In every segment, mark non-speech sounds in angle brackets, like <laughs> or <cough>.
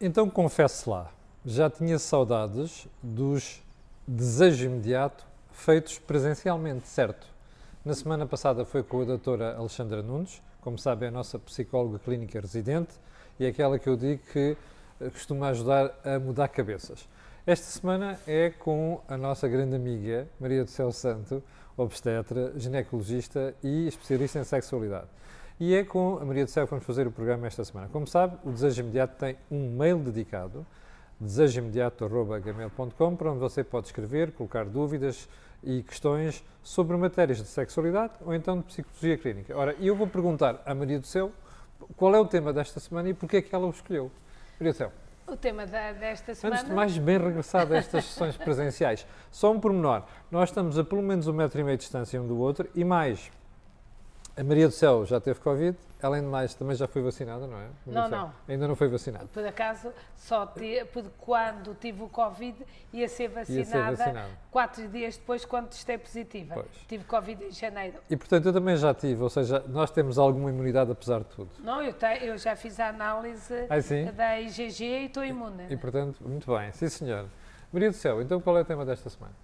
Então confesse lá, já tinha saudades dos desejos imediato feitos presencialmente, certo? Na semana passada foi com a doutora Alexandra Nunes, como sabe é a nossa psicóloga clínica residente e é aquela que eu digo que eh, costuma ajudar a mudar cabeças. Esta semana é com a nossa grande amiga Maria do Céu Santo, obstetra, ginecologista e especialista em sexualidade. E é com a Maria do Céu que vamos fazer o programa esta semana. Como sabe, o Desejo Imediato tem um mail dedicado, desejoimediato.gmail.com, para onde você pode escrever, colocar dúvidas e questões sobre matérias de sexualidade ou então de psicologia clínica. Ora, eu vou perguntar à Maria do Céu qual é o tema desta semana e porquê é que ela o escolheu. Maria do Céu. O tema da, desta semana. Antes de mais, bem regressado a estas sessões presenciais. Só um pormenor. Nós estamos a pelo menos um metro e meio de distância um do outro e mais, a Maria do Céu já teve Covid, além de mais, também já foi vacinada, não é? Maria não, não. Ainda não foi vacinada. Por acaso, só te, quando tive o Covid, ia ser vacinada ia ser quatro dias depois, quando testei positiva. Pois. Tive Covid em janeiro. E, portanto, eu também já tive, ou seja, nós temos alguma imunidade apesar de tudo. Não, eu, te, eu já fiz a análise ah, da IgG e estou imune. E, portanto, muito bem. Sim, senhor. Maria do Céu, então qual é o tema desta semana?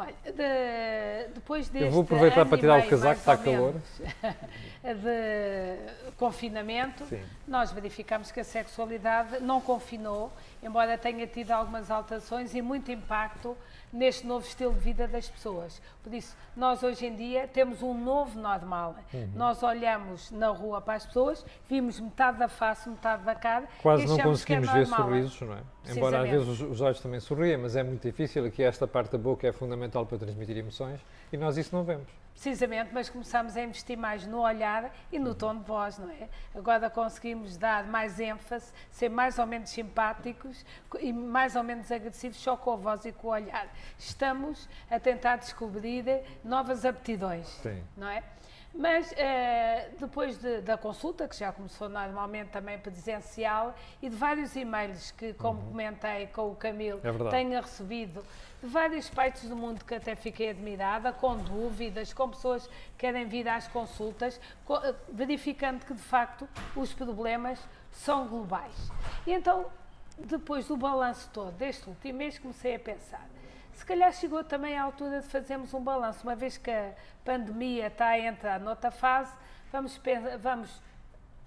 Olha, de, depois deste Eu vou aproveitar para tirar o casaco, está calor. <laughs> de confinamento, Sim. nós verificamos que a sexualidade não confinou, embora tenha tido algumas alterações e muito impacto neste novo estilo de vida das pessoas. Por isso, nós hoje em dia temos um novo normal. Uhum. Nós olhamos na rua para as pessoas, vimos metade da face, metade da cara. Quase não é conseguimos é ver sorrisos, não é? Embora às vezes os olhos também sorriem, mas é muito difícil. Aqui esta parte da boca é fundamental para transmitir emoções e nós isso não vemos. Precisamente, mas começamos a investir mais no olhar e no tom de voz, não é? Agora conseguimos dar mais ênfase, ser mais ou menos simpáticos e mais ou menos agressivos só com a voz e com o olhar. Estamos a tentar descobrir novas aptidões, Sim. não é? Mas uh, depois de, da consulta, que já começou normalmente também presencial, e de vários e-mails que, como uhum. comentei com o Camilo, é tenho recebido de várias partes do mundo que até fiquei admirada, com dúvidas, com pessoas que querem vir às consultas, eh, verificando que de facto os problemas são globais. E então, depois do balanço todo deste último mês, comecei a pensar se calhar chegou também a altura de fazermos um balanço, uma vez que a pandemia está a entrar noutra fase, vamos, vamos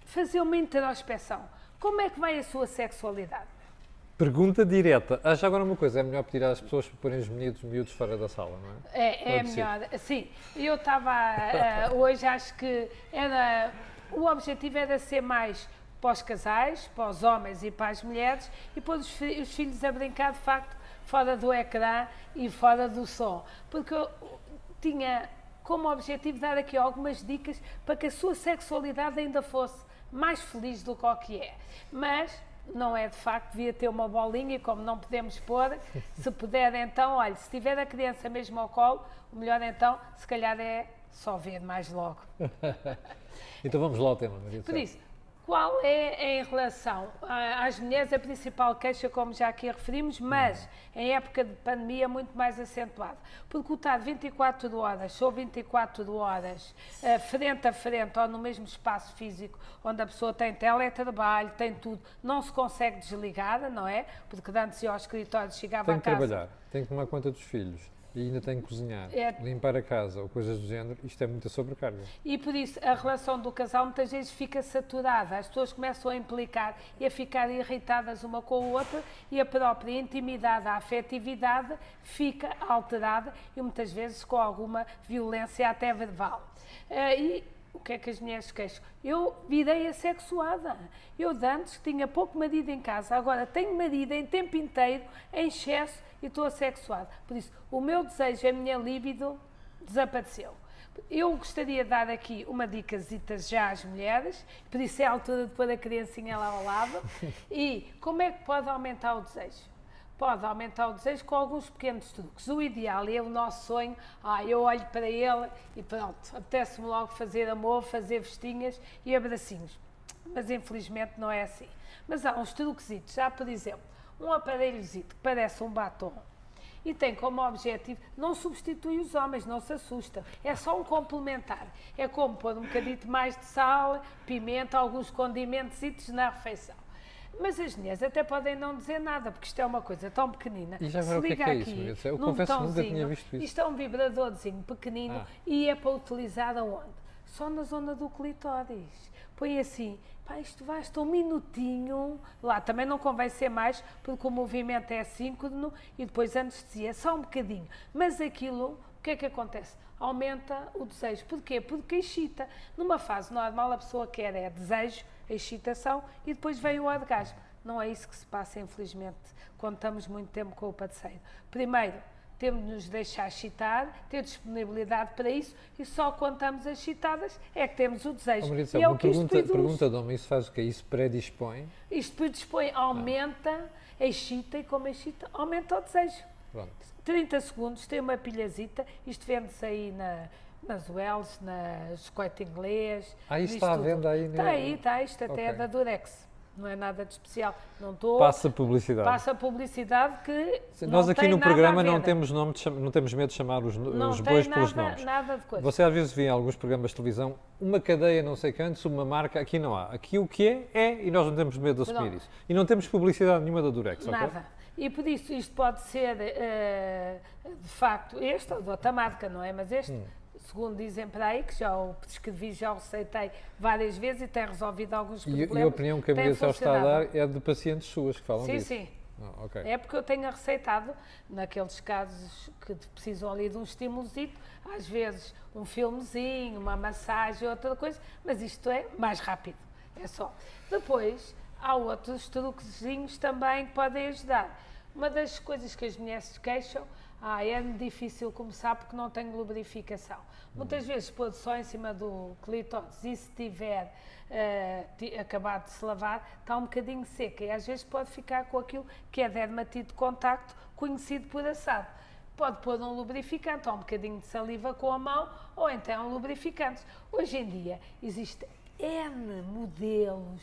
fazer uma introspeção. Como é que vai a sua sexualidade? Pergunta direta. Já agora uma coisa, é melhor pedir às pessoas para porem os miúdos, miúdos fora da sala, não é? É, é melhor, sim. Eu estava, uh, <laughs> hoje acho que era, o objetivo era ser mais para os casais, para os homens e para as mulheres, e pôr os, os filhos a brincar, de facto, fora do ecrã e fora do som. Porque eu tinha como objetivo dar aqui algumas dicas para que a sua sexualidade ainda fosse mais feliz do que o que é. Mas não é de facto, devia ter uma bolinha e como não podemos pôr, <laughs> se puder então, olha, se tiver a criança mesmo ao colo, o melhor então, se calhar é só ver mais logo. <laughs> então vamos lá ao tema, Maria Por isso, qual é em relação às mulheres a principal queixa, como já aqui referimos, mas em época de pandemia muito mais acentuado? Porque o estar 24 horas ou 24 horas eh, frente a frente ou no mesmo espaço físico, onde a pessoa tem teletrabalho, tem tudo, não se consegue desligar, não é? Porque antes ia ao escritório, chegava tem a casa... Tem que trabalhar, tem que tomar conta dos filhos e ainda tem que cozinhar, é. limpar a casa ou coisas do género, isto é muita sobrecarga. E por isso a relação do casal muitas vezes fica saturada, as pessoas começam a implicar e a ficar irritadas uma com a outra e a própria intimidade, a afetividade fica alterada e muitas vezes com alguma violência até verbal. Uh, e o que é que as mulheres queixam? Eu virei assexuada. Eu de antes tinha pouco marido em casa, agora tenho marido em tempo inteiro, em excesso e estou assexuada. Por isso, o meu desejo, a minha libido desapareceu. Eu gostaria de dar aqui uma dica já às mulheres, por isso é a altura de pôr a criancinha lá ao lado. <laughs> E como é que pode aumentar o desejo? Pode aumentar o desejo com alguns pequenos truques. O ideal é o nosso sonho. Ah, eu olho para ele e pronto, apetece-me logo fazer amor, fazer vestinhas e abracinhos. Mas infelizmente não é assim. Mas há uns truquezitos. Já, por exemplo, um aparelhozinho que parece um batom e tem como objetivo, não substitui os homens, não se assusta, é só um complementar. É como pôr um bocadito mais de sal, pimenta, alguns condimentos na refeição. Mas as mulheres até podem não dizer nada, porque isto é uma coisa tão pequenina. E já agora o que é, que é isso, Maria? Eu confesso que nunca tinha visto isso. Isto é um vibradorzinho pequenino ah. e é para utilizar aonde? Só na zona do clitóris. Põe assim, pá, isto basta um minutinho. Lá também não convém ser mais, porque o movimento é síncrono e depois anestesia, só um bocadinho. Mas aquilo, o que é que acontece? Aumenta o desejo. Porquê? Porque excita. Numa fase normal, a pessoa quer é desejo, a excitação e depois vem o orgasmo. Não é isso que se passa, infelizmente, quando estamos muito tempo com o parceiro. Primeiro, temos de nos deixar excitar, ter disponibilidade para isso e só quando estamos excitadas é que temos o desejo. Oh, Marisa, e é o que pergunta, isto pergunta homem, isso faz o quê? Isso predispõe? Isto predispõe, aumenta, ah. excita e como excita, aumenta o desejo. Pronto. 30 segundos, tem uma pilhazita, isto vende-se aí na, nas Wells, nas Coite Inglês. Ah, isso está à venda aí? Está aí, está, isto até okay. é da Durex não é nada de especial. Não estou. Passa publicidade. Passa publicidade que. Nós aqui no programa não temos, nome de, não temos medo de chamar os, não os bois nada, pelos nomes. Nada de coisa. Você às vezes vê em alguns programas de televisão uma cadeia, não sei quantos, uma marca, aqui não há. Aqui o que é, é e nós não temos medo de assumir isso. E não temos publicidade nenhuma da Durex, Nada. Okay? E por isso isto pode ser, uh, de facto, este ou de outra marca, não é? Mas este. Hum segundo dizem para aí, que já o prescrevi, já o receitei várias vezes e tem resolvido alguns problemas. E, a opinião que a Maria está a dar é de pacientes suas que falam sim, disso? Sim, sim. Ah, okay. É porque eu tenho receitado, naqueles casos que precisam ali de um estímulozito, às vezes um filmezinho, uma massagem, outra coisa, mas isto é mais rápido, é só. Depois, há outros truquezinhos também que podem ajudar. Uma das coisas que as mulheres queixam ah, é difícil começar porque não tenho lubrificação. Muitas vezes pôr só em cima do clitóris e se tiver uh, acabado de se lavar, está um bocadinho seca e às vezes pode ficar com aquilo que é dermatite de contacto, conhecido por assado. Pode pôr um lubrificante ou um bocadinho de saliva com a mão ou então lubrificantes. Hoje em dia existe N modelos,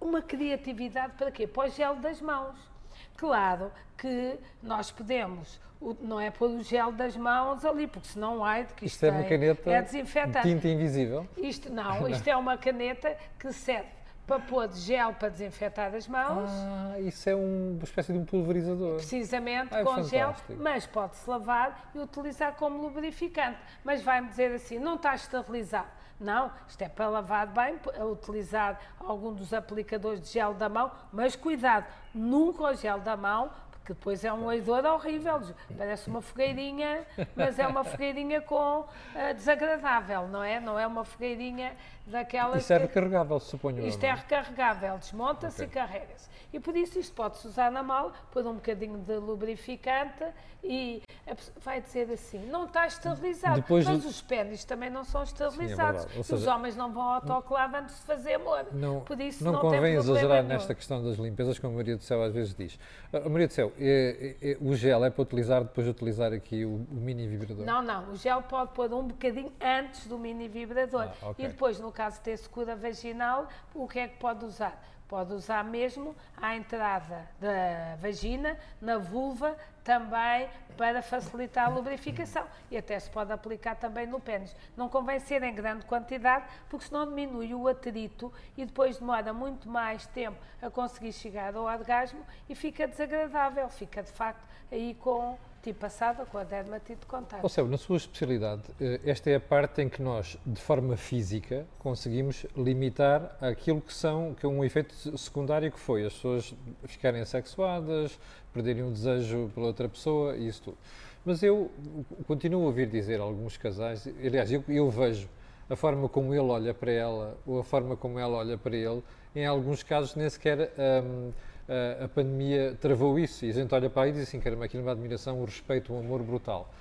uma criatividade para quê? Para o gel das mãos. Claro que nós podemos não é pôr o gel das mãos ali, porque senão ai de que isto, isto é uma caneta é desinfetante. tinta invisível? Isto, não, <laughs> isto é uma caneta que serve para pôr gel para desinfetar as mãos. Ah, isso é um, uma espécie de um pulverizador. Precisamente, ah, com gel, mas pode-se lavar e utilizar como lubrificante. Mas vai-me dizer assim, não está esterilizado. Não, isto é para lavar bem, utilizar algum dos aplicadores de gel da mão, mas cuidado, nunca o gel da mão, que depois é um odor horrível, parece uma fogueirinha, mas é uma fogueirinha com uh, desagradável, não é? Não é uma fogueirinha daquelas. Isso é recarregável, suponho. Isto é? é recarregável, desmonta-se okay. e carrega-se. E por isso isto pode-se usar na mala, pôr um bocadinho de lubrificante e vai dizer assim, não está esterilizado, Depois mas os pênis também não são esterilizados. Sim, é seja, os homens não vão ao autoclave antes de fazer amor. Não, por isso não, não convém exagerar nesta questão das limpezas, como a Maria do Céu às vezes diz. Ah, Maria do Céu, é, é, o gel é para utilizar depois de utilizar aqui o, o, mini vibrador? Não, não, o gel pode pôr um bocadinho antes do mini vibrador. Ah, okay. E depois, no caso ter secura vaginal, o que é que pode usar? Pode usar mesmo à entrada da vagina, na vulva, também para facilitar a lubrificação. E até se pode aplicar também no pênis. Não convém ser em grande quantidade, porque senão diminui o atrito e depois demora muito mais tempo a conseguir chegar ao orgasmo e fica desagradável, fica de facto aí com tipo passada com a dermatite de contato. Ou seja, na sua especialidade, eh, esta é a parte em que nós, de forma física, conseguimos limitar aquilo que são, que é um efeito secundário que foi as pessoas ficarem assexuadas, perderem o desejo pela outra pessoa e isso tudo. Mas eu continuo a ouvir dizer alguns casais, aliás, eu, eu vejo a forma como ele olha para ela ou a forma como ela olha para ele, em alguns casos nem sequer hum, a pandemia travou isso e a gente olha para aí e diz assim, caramba, aquilo é uma admiração, um respeito, um amor brutal.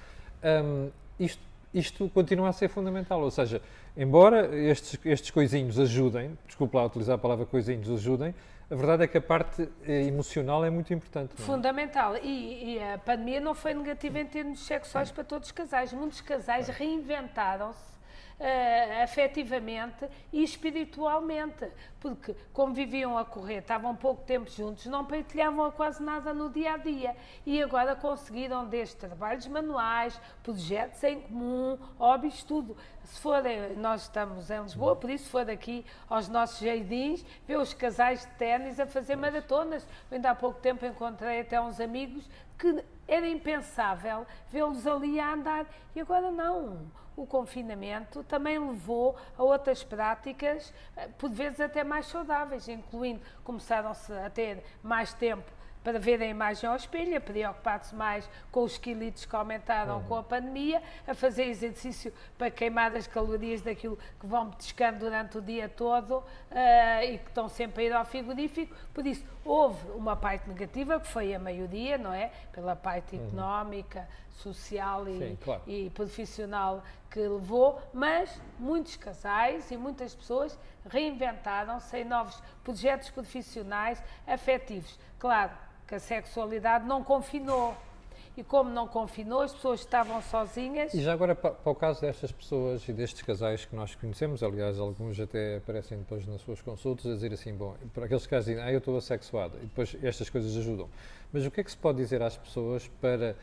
Um, isto, isto continua a ser fundamental, ou seja, embora estes, estes coisinhos ajudem, desculpe lá utilizar a palavra coisinhos, ajudem, a verdade é que a parte eh, emocional é muito importante. É? Fundamental. E, e, a pandemia não foi negativa em termos sexuais para todos os casais. Muitos casais reinventaram-se uh, afetivamente e espiritualmente, porque como viviam a correr, estavam pouco tempo juntos, não partilhavam quase nada no dia a dia e agora conseguiram desde trabalhos manuais, projetos em comum, hobbies, tudo. Se forem, nós estamos em Lisboa, por isso se for aqui aos nossos jardins, ver os casais de ténis a fazer maratonas. Ainda há pouco tempo encontrei até uns amigos que era impensável vê-los ali a andar e agora não. O confinamento também levou a outras práticas, eh, por vezes até mais saudáveis, incluindo começaram-se a ter mais tempo para ver a imagem ao espelho, a preocupar-se mais com os quilitos que aumentaram uhum. com a pandemia, a fazer exercício para queimar as calorias daquilo que vão pescando durante o dia todo uh, e que estão sempre a ir ao frigorífico. Por isso, houve uma parte negativa, que foi a maioria, não é? Pela parte uhum. económica, social e, Sim, claro. e profissional que levou, mas muitos casais e muitas pessoas reinventaram-se em novos projetos profissionais afetivos. Claro, que a sexualidade não confinou. E como não confinou, as pessoas estavam sozinhas. E já agora, para, para, o caso destas pessoas e destes casais que nós conhecemos, aliás, alguns até aparecem depois nas suas consultas a dizer assim: bom, para aqueles casos dizem, ah, eu estou assexuado, e depois estas coisas ajudam. Mas o que é que se pode dizer às pessoas para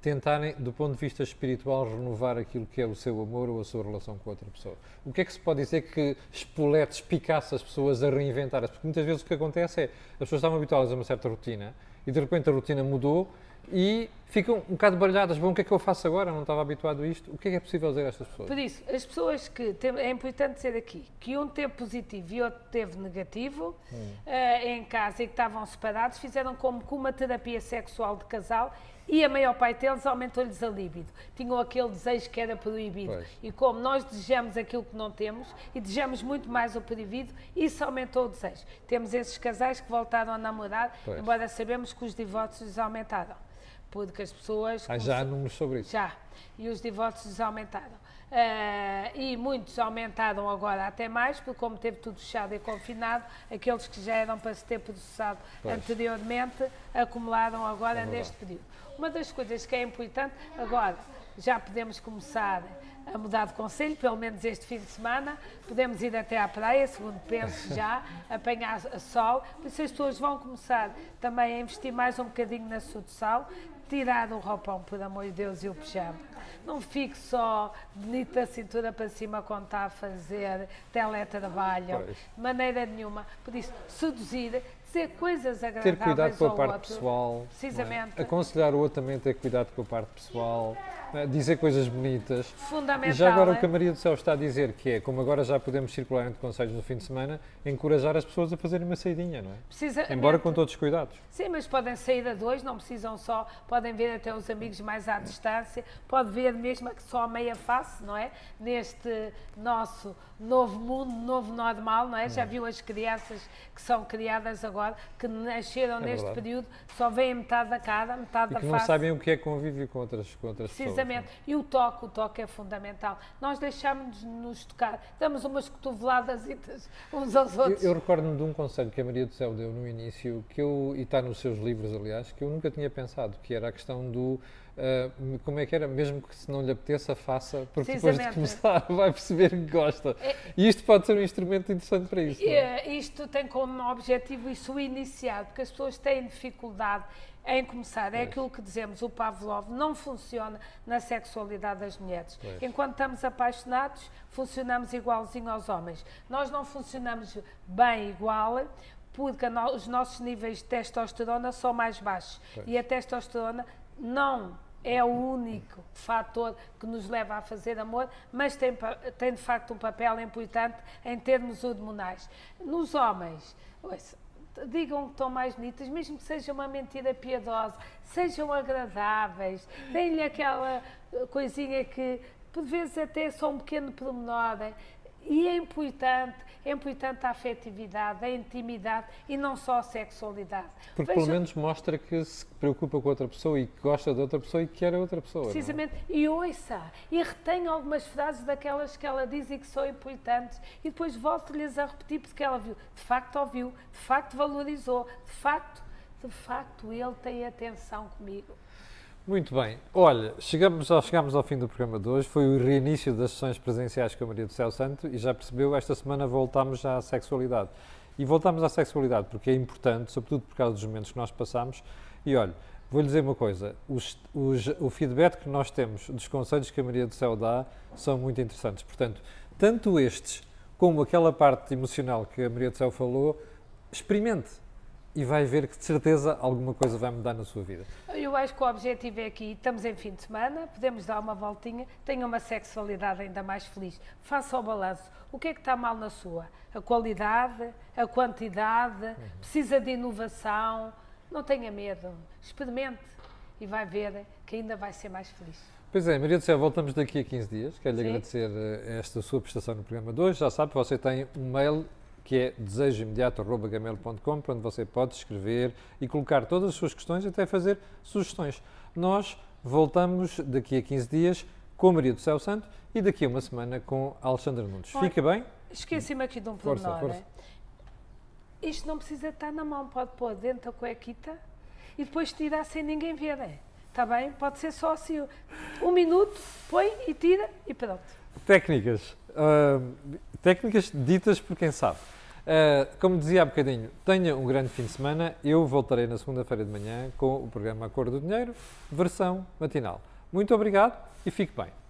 tentarem, do ponto de vista espiritual, renovar aquilo que é o seu amor ou a sua relação com outra pessoa. O que é que se pode dizer que espolete, espicasse as pessoas a reinventar-as? Porque muitas vezes o que acontece é, as pessoas estavam habituadas a uma certa rotina e de repente a rotina mudou e ficam um bocado baralhadas. Bom, o que é que eu faço agora? Não estava habituado a isto. O que é que é possível dizer a estas pessoas? Por isso, as pessoas que. é importante dizer aqui que um teve positivo e outro teve negativo hum. uh, em casa e que estavam separados, fizeram como com uma terapia sexual de casal e a maior parte deles aumentou-lhes a libido. Tinham aquele desejo que era proibido. Pois. E como nós desejamos aquilo que não temos e desejamos muito mais o proibido, isso aumentou o desejo. Temos esses casais que voltaram a namorar, pois. embora sabemos que os divórcios aumentaram. Porque as pessoas. Ah, já há números sobre isso? Já. E os divórcios aumentaram. Uh, e muitos aumentaram agora até mais, porque como teve tudo fechado e confinado, aqueles que já eram para se ter processado pois. anteriormente acumularam agora é neste período. Uma das coisas que é importante, agora já podemos começar a mudar de conselho, pelo menos este fim de semana, podemos ir até à praia, segundo penso <laughs> já, apanhar sol, por isso as pessoas vão começar também a investir mais um bocadinho na sal, tirar o roupão, por amor de Deus, e o pijama. Não fique só bonito da cintura para cima quando está a fazer teletrabalho, de maneira nenhuma. Por isso, seduzir, dizer coisas agradáveis Ter cuidado com a parte outro, pessoal. É? Precisamente. É? Aconselhar o outro também a ter cuidado com a parte pessoal. É? Dizer coisas bonitas. Fundamental. E já agora é? o que a Maria do Céu está a dizer, que é, como agora já podemos circular entre conselhos no fim de semana, encorajar as pessoas a fazerem uma saidinha, não é? Precisamente. Embora com todos os cuidados. Sim, mas podem sair a dois, não precisam só, podem ver até os amigos mais à distância, pode ver mesmo que só a meia face, não é? Neste nosso novo mundo, novo normal, não é? Já viu as crianças que são criadas agora, que nasceram é neste verdade. período, só veem metade da cara, metade e da que face. não sabem o que é convívio com outras, com outras Precisamente. E o toque, o toque é fundamental. Nós deixamos de nos tocar, damos umas cotoveladas uns aos outros. Eu, eu recordo-me de um conselho que a Maria do Céu deu no início, que eu, e está nos seus livros, aliás, que eu nunca tinha pensado, que era a questão do Uh, como é que era? Mesmo que se não lhe apeteça, faça, porque depois de começar <laughs> vai perceber que gosta. É, e isto pode ser um instrumento interessante para isso. É? Isto tem como objetivo isso iniciar, porque as pessoas têm dificuldade em começar. É, é aquilo que dizemos, o Pavlov não funciona na sexualidade das mulheres. Pois. Enquanto estamos apaixonados, funcionamos igualzinho aos homens. Nós não funcionamos bem igual porque os nossos níveis de testosterona são mais baixos. Pois. E a testosterona não é o único fator que nos leva a fazer amor, mas tem, tem de facto um papel importante em termos hormonais. Nos homens, ouça, digam que estão mais bonitas, mesmo que seja uma mentira piedosa, sejam agradáveis, deem-lhe aquela coisinha que por vezes até é só um pequeno pormenor. E é importante, é importante a afetividade, a intimidade e não só a sexualidade. Porque Veja, pelo menos mostra que se preocupa com outra pessoa e que gosta de outra pessoa e que quer a outra pessoa. É? Precisamente. É? E ouça, e retém algumas frases daquelas que ela diz e que são importantes e depois volto-lhes a repetir porque ela viu, de facto ouviu, de facto valorizou, de facto, de facto ele tem atenção comigo. Muito bem. Olha, chegamos ao, chegamos ao fim do programa de hoje. Foi o reinício das sessões presenciais com a Maria do Céu Santo e já percebeu, esta semana voltámos à sexualidade. E voltamos à sexualidade, porque é importante, sobretudo por causa dos momentos que nós passamos. E olha, vou-lhe dizer uma coisa: os, os, o feedback que nós temos dos conselhos que a Maria do Céu dá são muito interessantes. Portanto, tanto estes como aquela parte emocional que a Maria do Céu falou, experimente e vai ver que de certeza alguma coisa vai mudar na sua vida. Eu acho que o objetivo é aqui, estamos em fim de semana, podemos dar uma voltinha, tenha uma sexualidade ainda mais feliz. Faça o balanço. O que é que está mal na sua? A qualidade, a quantidade, uhum. precisa de inovação. Não tenha medo, experimente e vai ver que ainda vai ser mais feliz. Pois é, Maria do Céu, voltamos daqui a 15 dias. Quero-lhe agradecer eh, esta sua prestação no programa de hoje. Já sabe, você tem um mail que é desejoimediato.gmail.com, onde você pode escrever e colocar todas as suas questões e até fazer sugestões. Nós voltamos daqui a 15 dias com Maria do Céu Santo e daqui a uma semana com Alexandre Nunes. Olha, Fica bem? Esqueci-me aqui de um pormenor. Força, força. É? Isto não precisa estar na mão, pode pôr dentro da cuequita e depois tirar sem ninguém ver. É? Está bem? Pode ser só assim. Um minuto, põe e tira e pronto. Técnicas. Uh, técnicas ditas por quem sabe. Uh, como dizia há bocadinho, tenha um grande fim de semana. Eu voltarei na segunda-feira de manhã com o programa Acordo do Dinheiro, versão matinal. Muito obrigado e fique bem.